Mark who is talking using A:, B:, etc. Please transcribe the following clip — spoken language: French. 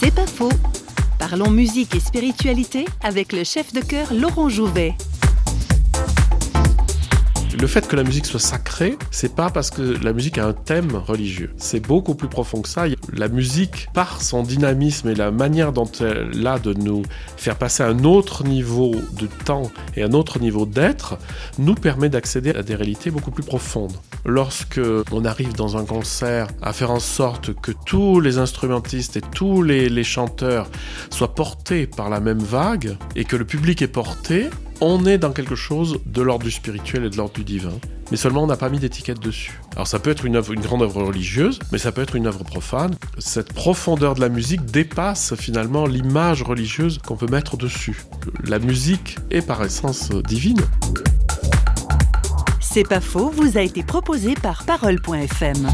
A: C'est pas faux. Parlons musique et spiritualité avec le chef de chœur Laurent Jouvet.
B: Le fait que la musique soit sacrée, c'est pas parce que la musique a un thème religieux. C'est beaucoup plus profond que ça. La musique, par son dynamisme et la manière dont elle a de nous faire passer à un autre niveau de temps et un autre niveau d'être, nous permet d'accéder à des réalités beaucoup plus profondes. Lorsque on arrive dans un concert à faire en sorte que tous les instrumentistes et tous les, les chanteurs soient portés par la même vague et que le public est porté, on est dans quelque chose de l'ordre du spirituel et de l'ordre du divin. Mais seulement on n'a pas mis d'étiquette dessus. Alors ça peut être une, grande œuvre religieuse, mais ça peut être une œuvre profane. Cette profondeur de la musique dépasse finalement l'image religieuse qu'on peut mettre dessus. La musique est par essence divine.
A: C'est pas faux, vous a été proposé par Parole.fm.